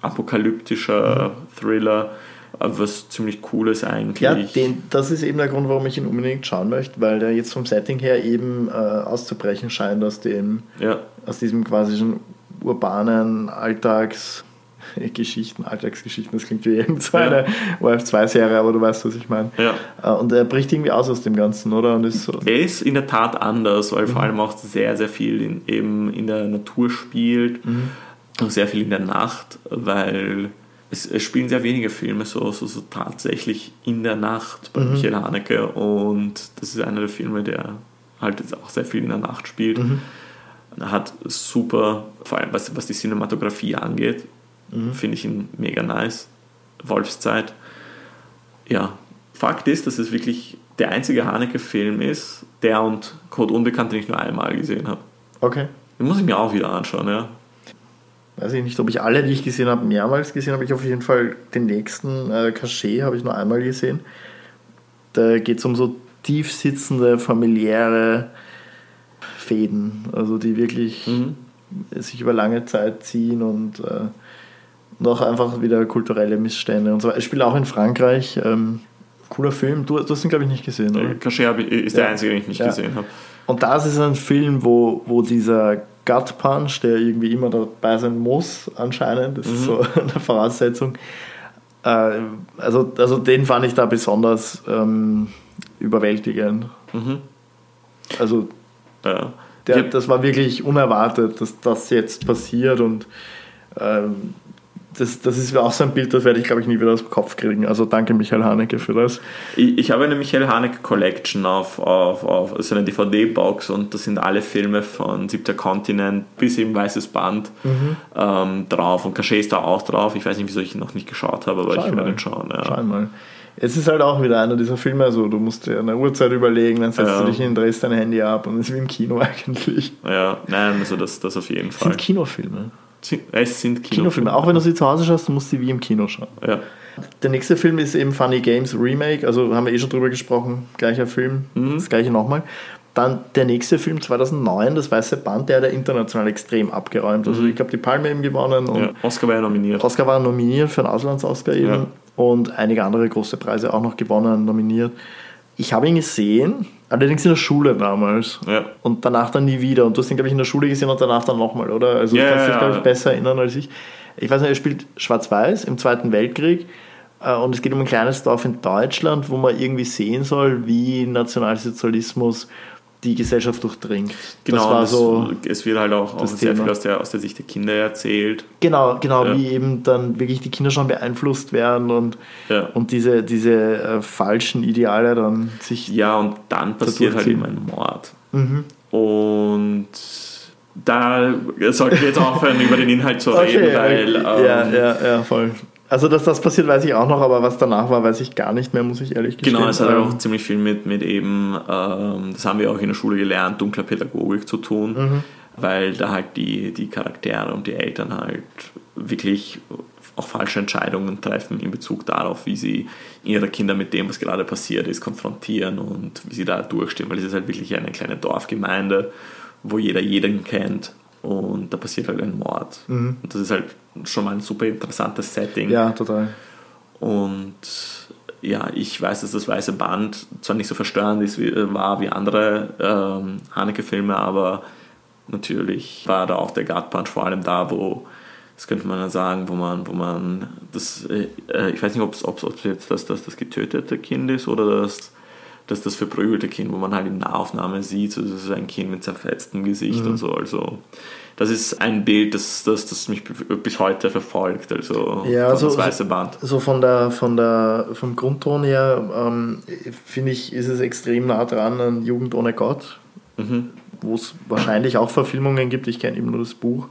apokalyptischer mhm. Thriller, was ziemlich cool ist eigentlich. Ja, den, das ist eben der Grund, warum ich ihn unbedingt schauen möchte, weil der jetzt vom Setting her eben äh, auszubrechen scheint aus dem, ja. aus diesem quasi urbanen Alltags Geschichten, Alltagsgeschichten, das klingt wie irgendeine ja. OF2-Serie, aber du weißt, was ich meine. Ja. Äh, und er bricht irgendwie aus aus dem Ganzen, oder? Und ist so er ist in der Tat anders, weil mhm. vor allem auch sehr, sehr viel in, eben in der Natur spielt mhm. und sehr viel in der Nacht, weil es, es, spielen sehr wenige Filme so, so, so tatsächlich in der Nacht bei mhm. Michael Haneke und das ist einer der Filme, der halt jetzt auch sehr viel in der Nacht spielt. Mhm. Er hat super, vor allem was, was die Cinematografie angeht, Mhm. Finde ich ihn mega nice. Wolfszeit. Ja, Fakt ist, dass es wirklich der einzige Haneke-Film ist, der und Code Unbekannt, den ich nur einmal gesehen habe. Okay. Den muss ich mir auch wieder anschauen, ja. Weiß ich nicht, ob ich alle, die ich gesehen habe, mehrmals gesehen habe. Ich auf jeden Fall den nächsten, äh, Cachet, habe ich nur einmal gesehen. Da geht es um so tief sitzende, familiäre Fäden, also die wirklich mhm. sich über lange Zeit ziehen und äh, noch einfach wieder kulturelle Missstände und so weiter. Ich spiele auch in Frankreich. Ähm, cooler Film. Du, du hast ihn, glaube ich, nicht gesehen, oder? Cachet ist der einzige, den ich nicht ja. gesehen habe. Und das ist ein Film, wo, wo dieser Gut Punch, der irgendwie immer dabei sein muss, anscheinend, das mhm. ist so eine Voraussetzung. Äh, also, also den fand ich da besonders ähm, überwältigend. Mhm. Also, ja. der, das war wirklich unerwartet, dass das jetzt passiert und ähm, das, das ist auch so ein Bild, das werde ich, glaube ich, nie wieder aus dem Kopf kriegen. Also danke Michael Haneke für das. Ich, ich habe eine Michael Haneke Collection auf, auf, auf so eine DVD-Box und da sind alle Filme von Siebter Kontinent bis eben Weißes Band mhm. ähm, drauf und Cachet ist da auch drauf. Ich weiß nicht, wieso ich ihn noch nicht geschaut habe, aber Schau ich will den schauen. Ja. Schau mal. Es ist halt auch wieder einer dieser Filme, also du musst dir eine Uhrzeit überlegen, dann setzt ja. du dich hin, drehst dein Handy ab und es ist wie im Kino eigentlich. Ja, nein, also das, das auf jeden Fall. Das sind Kinofilme. Es sind Kinofilme. Kinofilme. Auch wenn du sie zu Hause schaust, du musst sie wie im Kino schauen. Ja. Der nächste Film ist eben Funny Games Remake, also haben wir eh schon drüber gesprochen, gleicher Film, mhm. das gleiche nochmal. Dann der nächste Film 2009, das Weiße Band, der hat international extrem abgeräumt. Also mhm. ich glaube, die Palme eben gewonnen. Und ja, Oscar war ja nominiert. Oscar war nominiert für einen Auslands-Oscar eben ja. und einige andere große Preise auch noch gewonnen, nominiert. Ich habe ihn gesehen, allerdings in der Schule damals. Ja. Und danach dann nie wieder. Und du hast ihn, glaube ich, in der Schule gesehen und danach dann nochmal, oder? Also ja, du kannst dich, glaube ich, besser erinnern als ich. Ich weiß nicht, er spielt Schwarz-Weiß im Zweiten Weltkrieg. Äh, und es geht um ein kleines Dorf in Deutschland, wo man irgendwie sehen soll, wie Nationalsozialismus die Gesellschaft durchdringt. Genau, das war das, so es wird halt auch, auch sehr viel aus der, aus der Sicht der Kinder erzählt. Genau, genau, ja. wie eben dann wirklich die Kinder schon beeinflusst werden und, ja. und diese, diese äh, falschen Ideale dann sich. Ja, und dann passiert halt eben ein Mord. Mhm. Und da sollten wir jetzt aufhören, über den Inhalt zu reden, okay, weil. Ähm, ja, ja, ja, voll. Also, dass das passiert, weiß ich auch noch, aber was danach war, weiß ich gar nicht mehr, muss ich ehrlich gestehen. Genau, es hat ähm, auch ziemlich viel mit, mit eben, ähm, das haben wir auch in der Schule gelernt, dunkler Pädagogik zu tun, mhm. weil da halt die, die Charaktere und die Eltern halt wirklich auch falsche Entscheidungen treffen in Bezug darauf, wie sie ihre Kinder mit dem, was gerade passiert ist, konfrontieren und wie sie da durchstehen, weil es ist halt wirklich eine kleine Dorfgemeinde, wo jeder jeden kennt und da passiert halt ein Mord. Mhm. Und das ist halt schon mal ein super interessantes Setting. Ja, total. Und ja, ich weiß, dass das Weiße Band zwar nicht so verstörend ist, wie, war wie andere ähm, Haneke-Filme, aber natürlich war da auch der Gut Punch vor allem da, wo, das könnte man ja sagen, wo man, wo man das, äh, ich weiß nicht, ob es jetzt das, das, das getötete Kind ist oder das dass das verprügelte Kind, wo man halt in Nahaufnahme sieht, so, das ist ein Kind mit zerfetztem Gesicht mhm. und so. Also das ist ein Bild, das, das, das mich bis heute verfolgt, also ja, so, das weiße Band. So von der, von der, vom Grundton her ähm, finde ich, ist es extrem nah dran an Jugend ohne Gott, mhm. wo es wahrscheinlich auch Verfilmungen gibt. Ich kenne eben nur das Buch.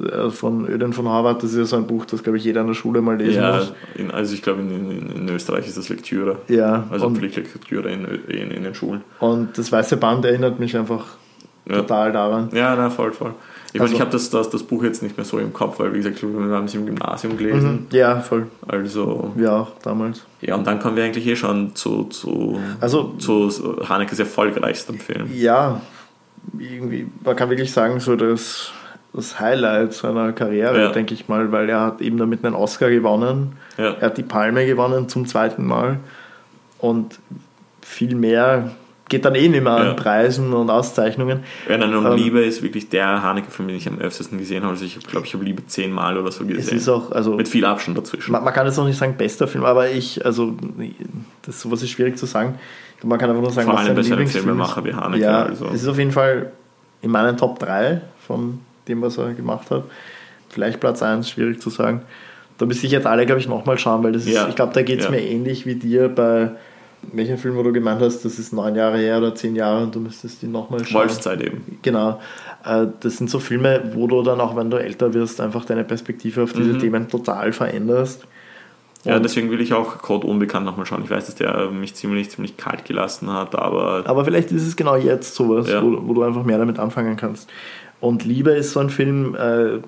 Äh, von Öden von Harvard, das ist ja so ein Buch, das glaube ich jeder in der Schule mal lesen ja, muss. In, also ich glaube in, in, in, Österreich ist das Lektüre. Ja. Also Pflichtlektüre in, in, den Schulen. Und das Weiße Band erinnert mich einfach ja. total daran. Ja, na, voll, voll. Ich also, meine, ich habe das, das, das Buch jetzt nicht mehr so im Kopf, weil wie gesagt, wir haben es im Gymnasium gelesen. Mhm, ja, voll. Also. Ja, auch damals. Ja, und dann kommen wir eigentlich eh schon zu, zu, also, zu Hanekes erfolgreichstem Film. Ja, irgendwie, man kann wirklich sagen, so das, das Highlight seiner Karriere, ja. denke ich mal, weil er hat eben damit einen Oscar gewonnen. Ja. Er hat die Palme gewonnen zum zweiten Mal. Und viel mehr geht dann eh nicht mehr ja. an Preisen und Auszeichnungen. Ja, nein, und ähm, Liebe ist wirklich der Haneke-Film, den ich am öftesten gesehen habe. Also ich glaube, ich habe Liebe zehnmal oder so gesehen. Es ist auch, also, Mit viel Abstand dazwischen. Man, man, kann jetzt auch nicht sagen, bester Film, aber ich, also, das sowas ist schwierig zu sagen. Man kann einfach nur sagen, Vor allem bei seinem Filmemacher wie Haneke. Ja, also. es ist auf jeden Fall in meinen Top 3 von dem, was er gemacht hat. Vielleicht Platz 1, schwierig zu sagen. Da müsste ich jetzt alle, glaube ich, nochmal schauen, weil das ist, ja. ich glaube, da geht es ja. mir ähnlich wie dir bei welchen Film, wo du gemeint hast, das ist neun Jahre her oder zehn Jahre und du müsstest ihn nochmal schauen. Wolfszeit eben. Genau. Äh, das sind so Filme, wo du dann auch, wenn du älter wirst, einfach deine Perspektive auf diese mhm. Themen total veränderst. Ja, deswegen will ich auch Code Unbekannt nochmal schauen. Ich weiß, dass der mich ziemlich, ziemlich kalt gelassen hat, aber. Aber vielleicht ist es genau jetzt sowas, ja. wo, wo, du einfach mehr damit anfangen kannst. Und Liebe ist so ein Film, äh,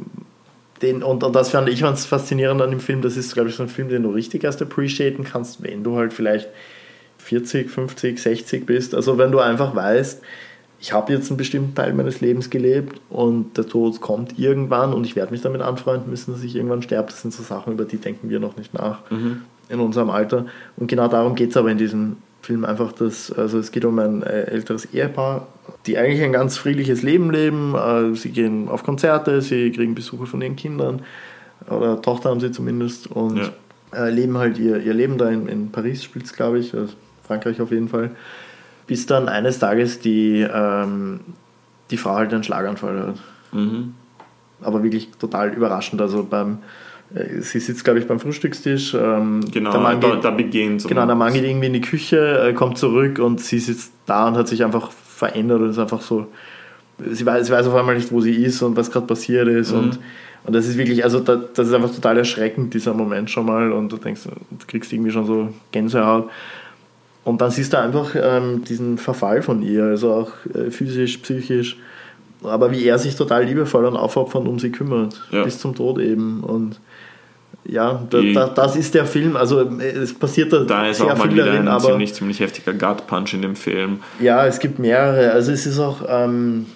den, und, und das fand ich ganz faszinierend an dem Film. Das ist, glaube ich, so ein Film, den du richtig erst appreciaten kannst, wenn du halt vielleicht 40, 50, 60 bist. Also wenn du einfach weißt, ich habe jetzt einen bestimmten Teil meines Lebens gelebt und der Tod kommt irgendwann und ich werde mich damit anfreunden müssen, dass ich irgendwann sterbe. Das sind so Sachen, über die denken wir noch nicht nach mhm. in unserem Alter. Und genau darum geht es aber in diesem Film einfach, dass, also es geht um ein äh, älteres Ehepaar, die eigentlich ein ganz friedliches Leben leben. Äh, sie gehen auf Konzerte, sie kriegen Besuche von ihren Kindern oder Tochter haben sie zumindest und ja. Äh, leben halt ihr, ihr Leben da in, in Paris, spielt es glaube ich. Also Frankreich auf jeden Fall, bis dann eines Tages die, ähm, die Frau halt einen Schlaganfall hat. Mhm. Aber wirklich total überraschend. Also beim, äh, sie sitzt, glaube ich, beim Frühstückstisch. Ähm, genau, der da, da beginnt Genau, der Mann geht irgendwie in die Küche, äh, kommt zurück und sie sitzt da und hat sich einfach verändert und ist einfach so. Sie weiß, sie weiß auf einmal nicht, wo sie ist und was gerade passiert ist. Mhm. Und, und das ist wirklich, also das, das ist einfach total erschreckend, dieser Moment schon mal. Und du denkst, du kriegst irgendwie schon so Gänsehaut. Und dann siehst du einfach ähm, diesen Verfall von ihr, also auch äh, physisch, psychisch, aber wie er sich total liebevoll und aufopfernd um sie kümmert, ja. bis zum Tod eben. Und ja, da, da, das ist der Film. Also es passiert da, da ist sehr auch mal viel wieder darin, ein aber ziemlich, ziemlich heftiger Gut Punch in dem Film. Ja, es gibt mehrere. Also es ist auch, ähm,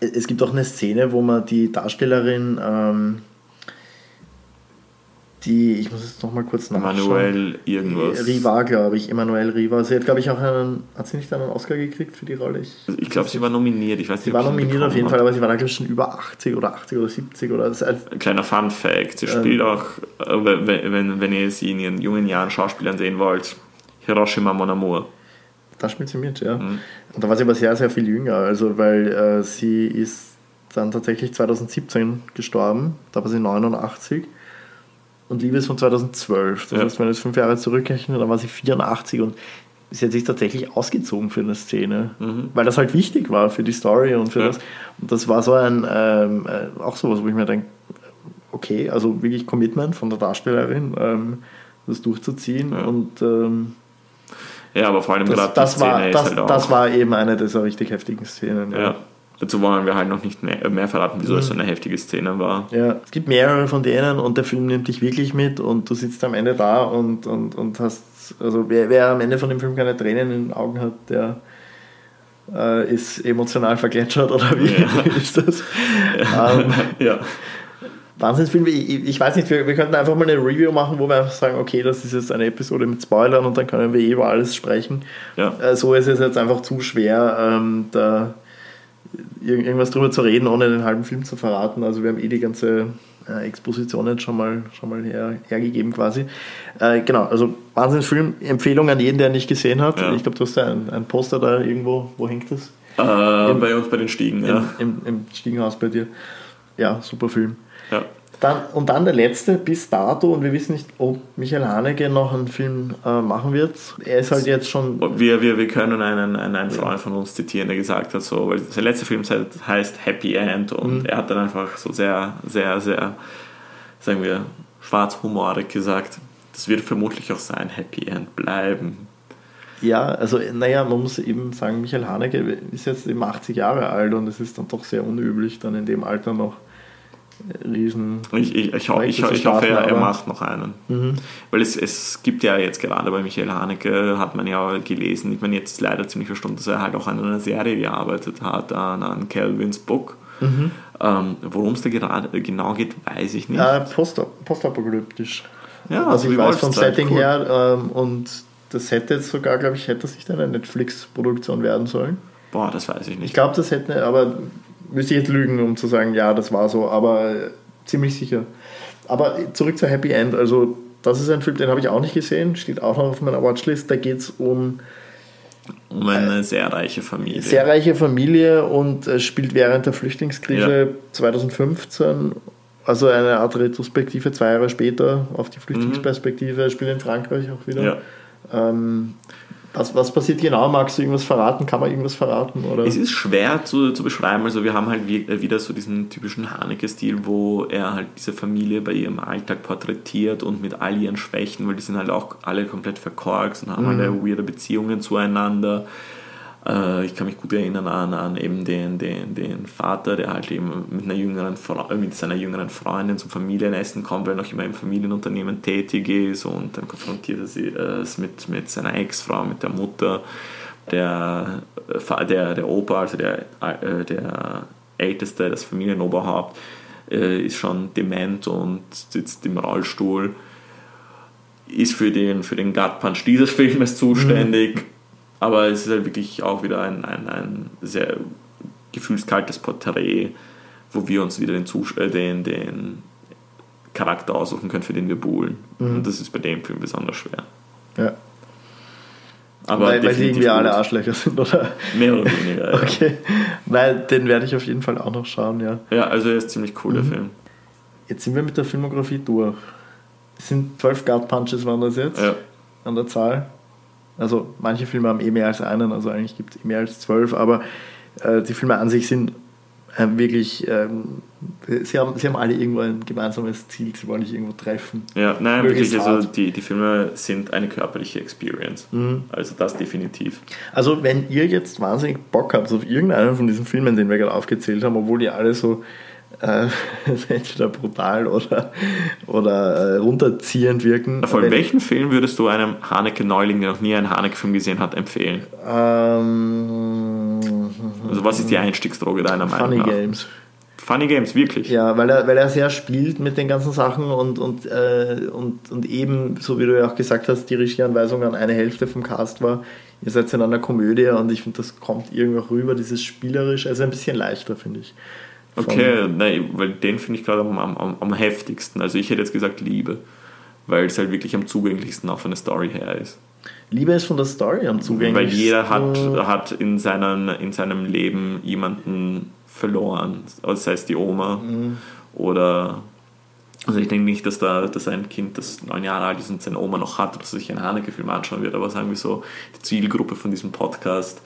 es gibt auch eine Szene, wo man die Darstellerin ähm, die, ich muss jetzt nochmal kurz nachschauen. Manuel irgendwas. Riva, glaube ich, Emanuel Riva. Sie hat, glaube ich, auch einen, hat sie nicht einen Oscar gekriegt für die Rolle? Ich, ich glaube, sie war nominiert. Ich weiß nicht, sie war nominiert auf jeden hat. Fall, aber sie war da, glaube ich, schon über 80 oder 80 oder 70 oder so. Ein kleiner Fun Fact, sie ähm, spielt auch, äh, wenn, wenn, wenn ihr sie in ihren jungen Jahren Schauspielern sehen wollt, Hiroshima Mon Amour. Da spielt sie mit, ja. Mhm. Und da war sie aber sehr, sehr viel jünger, also weil äh, sie ist dann tatsächlich 2017 gestorben, da war sie 89 und Liebe ist von 2012. Das ja. heißt, wenn wir jetzt fünf Jahre zurückrechnen, dann war sie 84 und sie hat sich tatsächlich ausgezogen für eine Szene, mhm. weil das halt wichtig war für die Story und für ja. das. Und das war so ein, ähm, äh, auch sowas, wo ich mir denke, okay, also wirklich Commitment von der Darstellerin, ähm, das durchzuziehen ja. und ähm, ja, aber vor allem das, gerade das war, das, halt das war eben eine dieser richtig heftigen Szenen. Ja. Dazu wollen wir halt noch nicht mehr, mehr verraten, wieso mhm. es so eine heftige Szene war. Ja, es gibt mehrere von denen und der Film nimmt dich wirklich mit und du sitzt am Ende da und, und, und hast, also wer, wer am Ende von dem Film keine Tränen in den Augen hat, der äh, ist emotional vergletschert oder wie ja. ist das? Ja. Ähm, ja. Wahnsinnsfilm, ich, ich weiß nicht, wir, wir könnten einfach mal eine Review machen, wo wir einfach sagen, okay, das ist jetzt eine Episode mit Spoilern und dann können wir eh über alles sprechen. Ja. Äh, so ist es jetzt einfach zu schwer, ähm, da irgendwas drüber zu reden, ohne den halben Film zu verraten. Also wir haben eh die ganze äh, Exposition jetzt schon mal, schon mal her, hergegeben quasi. Äh, genau, also Wahnsinnsfilm, Empfehlung an jeden, der nicht gesehen hat. Ja. Ich glaube, du hast ja ein, ein, Poster da irgendwo, wo hängt das? Äh, Im, bei uns bei den Stiegen, ja. Im, im, Im Stiegenhaus bei dir. Ja, super Film. Ja. Dann, und dann der letzte bis dato, und wir wissen nicht, ob Michael Haneke noch einen Film äh, machen wird. Er ist halt jetzt schon. Wir, wir, wir können einen, einen, einen Freund von uns zitieren, der gesagt hat, so, weil sein letzter Film heißt Happy End und mhm. er hat dann einfach so sehr, sehr, sehr, sagen wir, schwarzhumorig gesagt, das wird vermutlich auch sein Happy End bleiben. Ja, also naja, man muss eben sagen, Michael Haneke ist jetzt eben 80 Jahre alt und es ist dann doch sehr unüblich, dann in dem Alter noch riesen. Ich, ich, ich, ho ich, ich hoffe, er, er, macht noch einen. Mhm. Weil es, es gibt ja jetzt gerade bei Michael Haneke, hat man ja gelesen, ich meine, jetzt ist leider ziemlich verstummt, dass er halt auch an einer Serie gearbeitet hat, an, an Calvins Book. Mhm. Ähm, Worum es da gerade genau geht, weiß ich nicht. Äh, post, postapokalyptisch. Ja, also, also ich weiß vom Setting cool. her ähm, und das hätte jetzt sogar, glaube ich, hätte sich dann eine Netflix-Produktion werden sollen. Boah, das weiß ich nicht. Ich glaube, das hätte, aber müsste ich jetzt lügen, um zu sagen, ja, das war so, aber ziemlich sicher. Aber zurück zur Happy End. Also, das ist ein Film, den habe ich auch nicht gesehen, steht auch noch auf meiner Watchlist. Da geht es um. Um eine sehr reiche Familie. Sehr reiche Familie und äh, spielt während der Flüchtlingskrise ja. 2015, also eine Art Retrospektive zwei Jahre später auf die Flüchtlingsperspektive, mhm. spielt in Frankreich auch wieder. Ja. Ähm, was, was passiert genau? Magst du irgendwas verraten? Kann man irgendwas verraten? Oder? Es ist schwer zu, zu beschreiben. Also wir haben halt äh, wieder so diesen typischen Haneke-Stil, wo er halt diese Familie bei ihrem Alltag porträtiert und mit all ihren Schwächen, weil die sind halt auch alle komplett verkorkst und haben mhm. halt weirde Beziehungen zueinander. Äh, ich kann mich gut erinnern an, an eben den, den, den Vater, der halt eben mit, einer jüngeren, mit seiner jüngeren Freundin zum Familienessen kommt, weil er noch immer im Familienunternehmen tätig ist und dann konfrontiert er sie äh, mit, mit seiner Ex-Frau, mit der Mutter. Der, äh, der, der Opa, also der, äh, der Älteste, das Familienoberhaupt, äh, ist schon dement und sitzt im Rollstuhl ist für den, für den Gut Punch dieses Filmes zuständig. Mhm. Aber es ist halt wirklich auch wieder ein, ein, ein sehr gefühlskaltes Porträt, wo wir uns wieder den, Zus äh, den, den Charakter aussuchen können, für den wir buhlen. Mhm. Und das ist bei dem Film besonders schwer. Ja. Aber weil, weil sie irgendwie gut. alle Arschlöcher sind, oder? Mehr oder weniger, ja. Okay. Nein, den werde ich auf jeden Fall auch noch schauen, ja. Ja, also er ist ziemlich cool, mhm. der Film. Jetzt sind wir mit der Filmografie durch. Es sind zwölf Guard Punches waren das jetzt ja. an der Zahl. Also manche Filme haben eh mehr als einen, also eigentlich gibt es eh mehr als zwölf, aber äh, die Filme an sich sind äh, wirklich, ähm, sie, haben, sie haben alle irgendwo ein gemeinsames Ziel, sie wollen dich irgendwo treffen. Ja, nein, wirklich, also die, die Filme sind eine körperliche Experience. Mhm. Also das definitiv. Also wenn ihr jetzt wahnsinnig Bock habt auf irgendeinen von diesen Filmen, den wir gerade aufgezählt haben, obwohl die alle so äh, entweder brutal oder, oder äh, runterziehend wirken. Von Wenn, welchen Film würdest du einem Haneke-Neuling, der noch nie einen Haneke-Film gesehen hat, empfehlen? Ähm, also was ist die Einstiegsdroge deiner Meinung nach? Funny Games. Funny Games, wirklich. Ja, weil er, weil er sehr spielt mit den ganzen Sachen und, und, äh, und, und eben, so wie du ja auch gesagt hast, die Regieanweisung an eine Hälfte vom Cast war, ihr seid in einer Komödie und ich finde, das kommt irgendwie auch rüber, dieses Spielerische, also ein bisschen leichter, finde ich. Okay, nein, weil den finde ich gerade am, am, am heftigsten. Also ich hätte jetzt gesagt Liebe, weil es halt wirklich am zugänglichsten auch von der Story her ist. Liebe ist von der Story am zugänglichsten. Weil jeder hat, hat in, seinen, in seinem Leben jemanden verloren, sei es die Oma mhm. oder also ich denke nicht, dass da dass ein Kind, das neun Jahre alt ist und seine Oma noch hat, dass sich einen Haneke-Film anschauen wird, aber sagen wir so, die Zielgruppe von diesem Podcast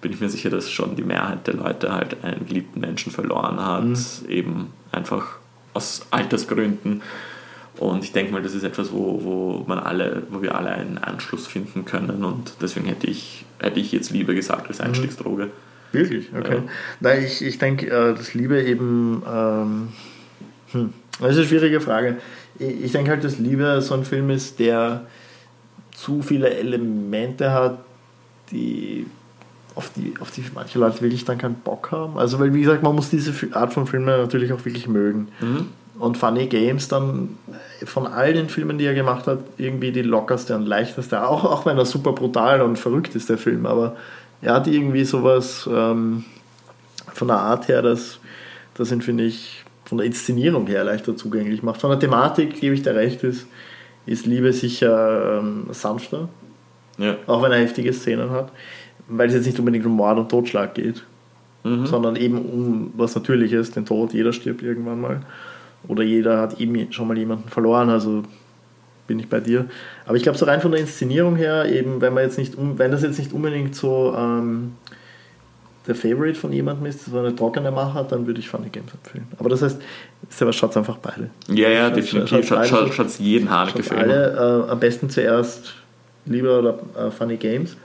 bin ich mir sicher, dass schon die Mehrheit der Leute halt einen geliebten Menschen verloren hat, mhm. eben einfach aus Altersgründen. Und ich denke mal, das ist etwas, wo, wo man alle, wo wir alle einen Anschluss finden können. Und deswegen hätte ich, hätte ich jetzt Liebe gesagt als mhm. Einstiegsdroge. Wirklich? Okay. Ja. Nein, ich, ich denke, äh, dass Liebe eben. Ähm, hm, das ist eine schwierige Frage. Ich denke halt, dass Liebe so ein Film ist, der zu viele Elemente hat, die auf die, auf die manche Leute wirklich dann keinen Bock haben. Also, weil, wie gesagt, man muss diese Art von Filmen natürlich auch wirklich mögen. Mhm. Und Funny Games dann von all den Filmen, die er gemacht hat, irgendwie die lockerste und leichteste. Auch, auch wenn er super brutal und verrückt ist, der Film. Aber er hat irgendwie sowas ähm, von der Art her, dass das ihn, finde ich, von der Inszenierung her leichter zugänglich macht. Von der Thematik, gebe ich dir recht, ist, ist Liebe sicher ähm, sanfter. Ja. Auch wenn er heftige Szenen hat weil es jetzt nicht unbedingt um Mord und Totschlag geht, mhm. sondern eben um was Natürliches, den Tod. Jeder stirbt irgendwann mal. Oder jeder hat eben schon mal jemanden verloren, also bin ich bei dir. Aber ich glaube, so rein von der Inszenierung her, eben, wenn man jetzt nicht, wenn das jetzt nicht unbedingt so ähm, der Favorite von jemandem ist, so eine trockene Machart, dann würde ich Funny Games empfehlen. Aber das heißt, selber schaut einfach beide. Ja, ja, definitiv. Schaut, jeden Haneke-Film. Alle, äh, am besten zuerst lieber oder äh, Funny Games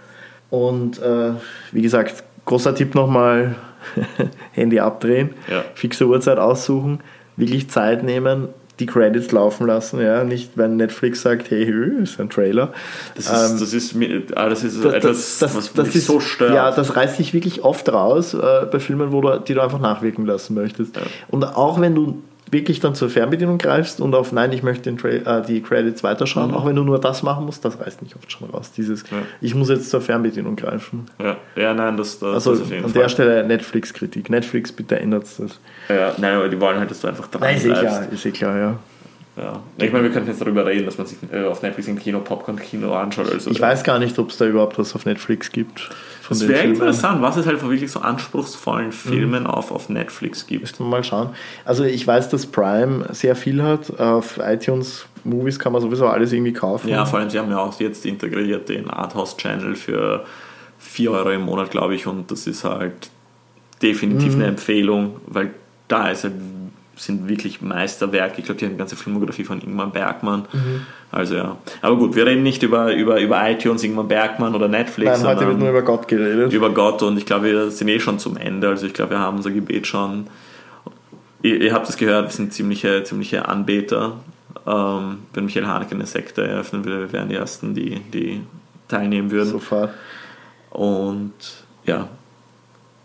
Und äh, wie gesagt, großer Tipp nochmal, Handy abdrehen, ja. fixe Uhrzeit aussuchen, wirklich Zeit nehmen, die Credits laufen lassen, ja, nicht wenn Netflix sagt, hey, ist ein Trailer. Das ist, ähm, das ist, ah, das ist das, etwas, das, was das ist, so stört. Ja, das reißt sich wirklich oft raus äh, bei Filmen, wo du, die du einfach nachwirken lassen möchtest. Ja. Und auch wenn du wirklich dann zur Fernbedienung greifst und auf Nein, ich möchte äh, die Credits weiterschauen, mhm. auch wenn du nur das machen musst, das reißt nicht oft schon raus. Dieses, ja. ich muss jetzt zur Fernbedienung greifen. Ja, ja nein, das, das Also das an Fall. der Stelle Netflix-Kritik. Netflix, bitte ändert das. Ja, nein, aber die wollen halt, dass du einfach dran nein, ist eh klar, ist eh klar, ja. Ja. Ich meine, wir könnten jetzt darüber reden, dass man sich äh, auf Netflix im Kino Popcorn-Kino anschaut. Also ich weiß gar nicht, ob es da überhaupt was auf Netflix gibt. Das wäre interessant, was es halt von wirklich so anspruchsvollen mhm. Filmen mhm. auf, auf Netflix gibt. Müssen wir mal schauen. Also ich weiß, dass Prime sehr viel hat. Auf iTunes Movies kann man sowieso alles irgendwie kaufen. Ja, vor allem, sie haben ja auch jetzt integriert den Arthouse-Channel für 4 Euro im Monat, glaube ich, und das ist halt definitiv mhm. eine Empfehlung, weil da ist halt sind wirklich Meisterwerke. Ich glaube, die haben die ganze Filmografie von Ingmar Bergmann. Mhm. Also ja. Aber gut, wir reden nicht über, über, über iTunes, Ingmar Bergmann oder Netflix. Nein, heute wird nur über Gott geredet. Über Gott und ich glaube, wir sind eh schon zum Ende. Also ich glaube, wir haben unser Gebet schon. Ihr, ihr habt es gehört, wir sind ziemliche, ziemliche Anbeter. Ähm, wenn Michael Haneke eine Sekte eröffnen würde, wir wären die Ersten, die, die teilnehmen würden. Sofort. Und ja,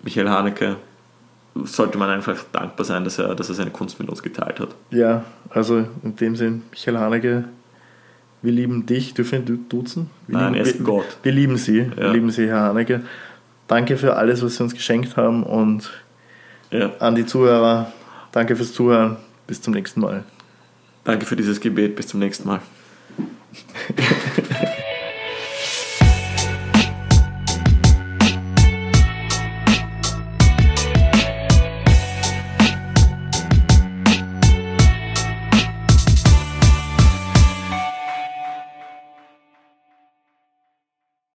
Michael Haneke sollte man einfach dankbar sein, dass er, dass er seine Kunst mit uns geteilt hat. Ja, also in dem Sinn, Michael Haneke, wir lieben dich, dürfen wir duzen? Wir Nein, lieben, er ist wir, Gott. Wir lieben Sie, ja. wir lieben Sie, Herr Haneke. Danke für alles, was Sie uns geschenkt haben und ja. an die Zuhörer, danke fürs Zuhören. Bis zum nächsten Mal. Danke für dieses Gebet. Bis zum nächsten Mal.